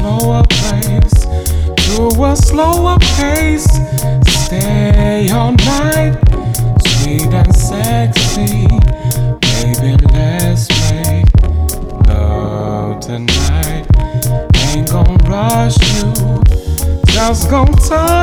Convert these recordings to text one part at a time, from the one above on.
slower place, to a slower pace. Stay all night, sweet and sexy. Baby, let's make love tonight. Ain't gon' rush you, just gon' touch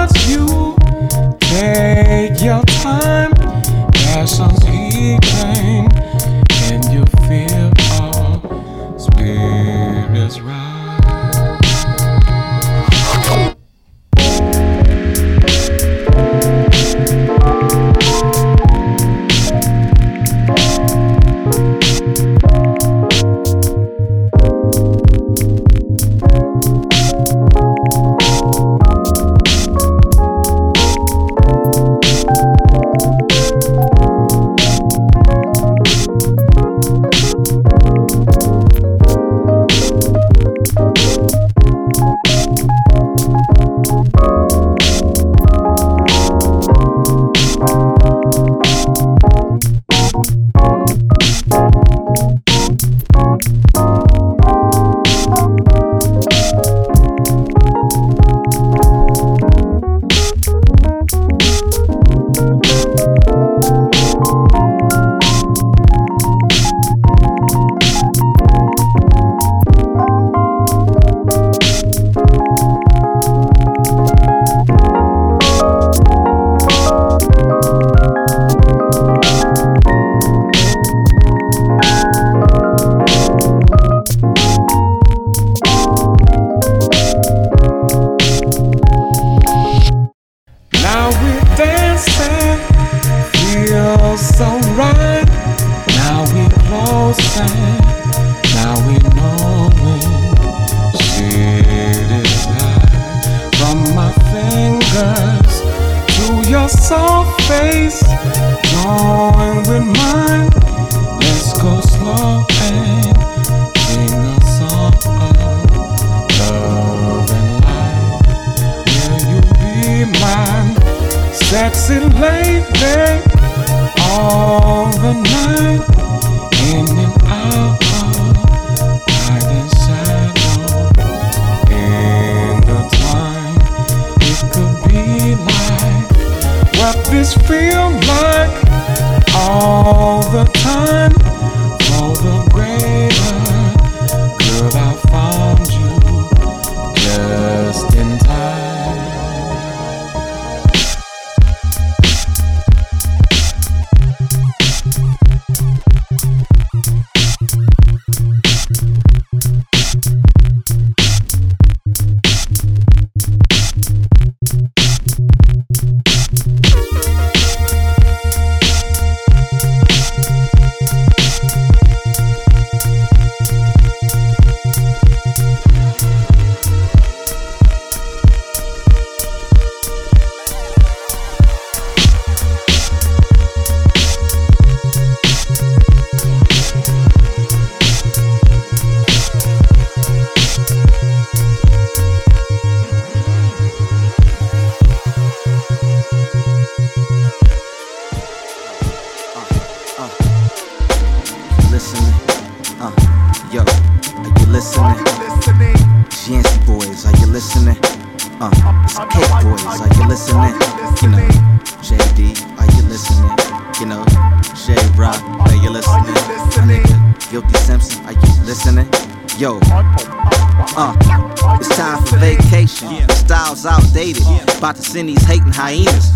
About to send these hating hyenas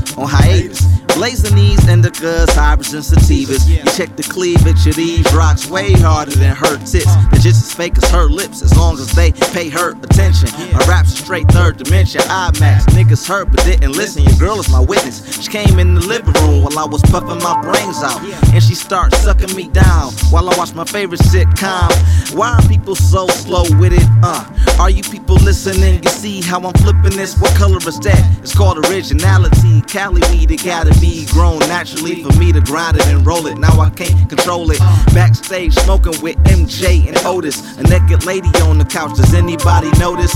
indicas, hybrids, and sativas. You check the cleavage of these rocks way harder than her tits. They're just as fake as her lips, as long as they pay her attention. My rap's straight third dimension. IMAX. Niggas heard but didn't listen. Your girl is my witness. She came in the living room while I was puffing my brains out. And she starts sucking me down while I watch my favorite sitcom. Why are people so slow with it? Uh, are you people listening? You see how I'm flipping this? What color is that? It's called originality. Cali weed, it gotta be grown naturally for me to grind it and roll it. Now I can't control it. Backstage smoking with MJ and Otis. A naked lady on the couch. Does anybody notice?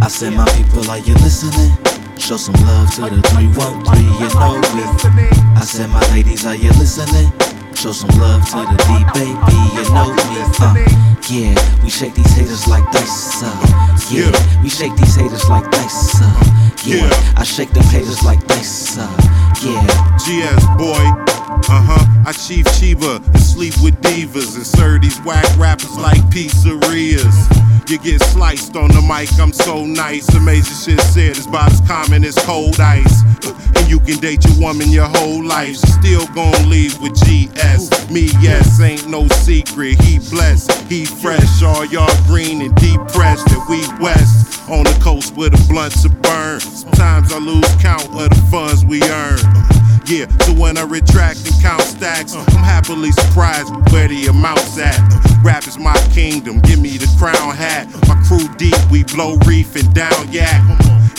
I said, my people, are you listening? Show some love to the 313, you know me. I said, my ladies, are you listening? Show some love to the D baby, you know me. Uh, yeah, we shake these haters like dice. Uh, yeah, we shake these haters like dice. Uh, yeah, I shake them haters like dice. Uh, yeah. GS boy. Uh huh. I chief Chiba and sleep with divas and serve these whack rappers like pizzerias. You get sliced on the mic, I'm so nice. Amazing shit said is about as common as cold ice. And you can date your woman your whole life. She still gon' leave with GS. Me, yes, ain't no secret. He blessed, he fresh. All y'all green and depressed. And we west on the coast where the blunts are burn. Sometimes I lose count of the funds we earn. Uh, yeah, so when I retract and count stacks, uh, I'm happily surprised where the amount's at. Uh, rap is my kingdom, give me the crown hat. My crew deep, we blow reef and down yak.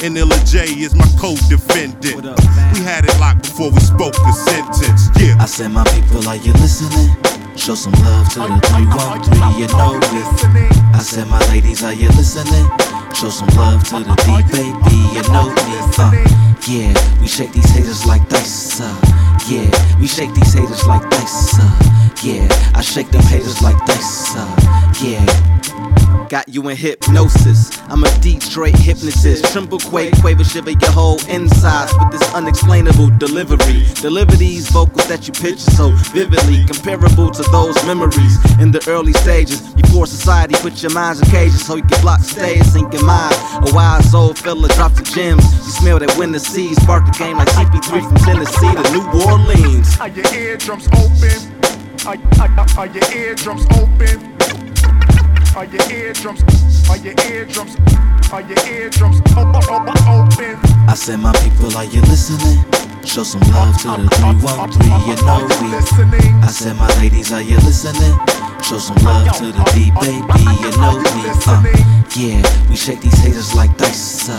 And Illa J is my co-defendant. We had it locked before we spoke a sentence. Yeah. I said, my people, are you listening? Show some love to the 313, you know me. I said, my ladies, are you listening? Show some love to the D baby, you know me. Uh, yeah, we shake these haters like dice. Uh, yeah, we shake these haters like dice. Uh, yeah, I shake them haters like dice. Uh, yeah. Got you in hypnosis. I'm a Detroit hypnotist. Tremble, quake, quaver, shiver your whole insides with this unexplainable delivery. Deliver these vocals that you picture so vividly, comparable to those memories in the early stages before society put your minds in cages so you can block stage, sink your mind. A wise old fella drops the gems. You smell that winter seed, spark the game like CP3 from Tennessee to New Orleans. Are your eardrums open? Are, are, are your eardrums open? Are your eardrums? Are your eardrums? Are your eardrums open? I said, my people, are you listening? Show some love to the 313, you know me. I said, my ladies, are you listening? Show some love to the D baby, you know me. Uh, yeah, we shake these haters like dice. Uh,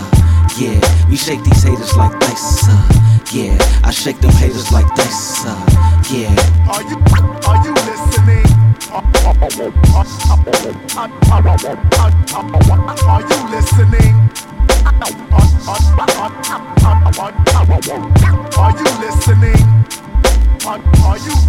yeah, we shake these haters like dice. Uh, yeah, I shake them haters like dice. Uh, yeah. Are you are you listening? Are you listening? Are you listening? Are, you?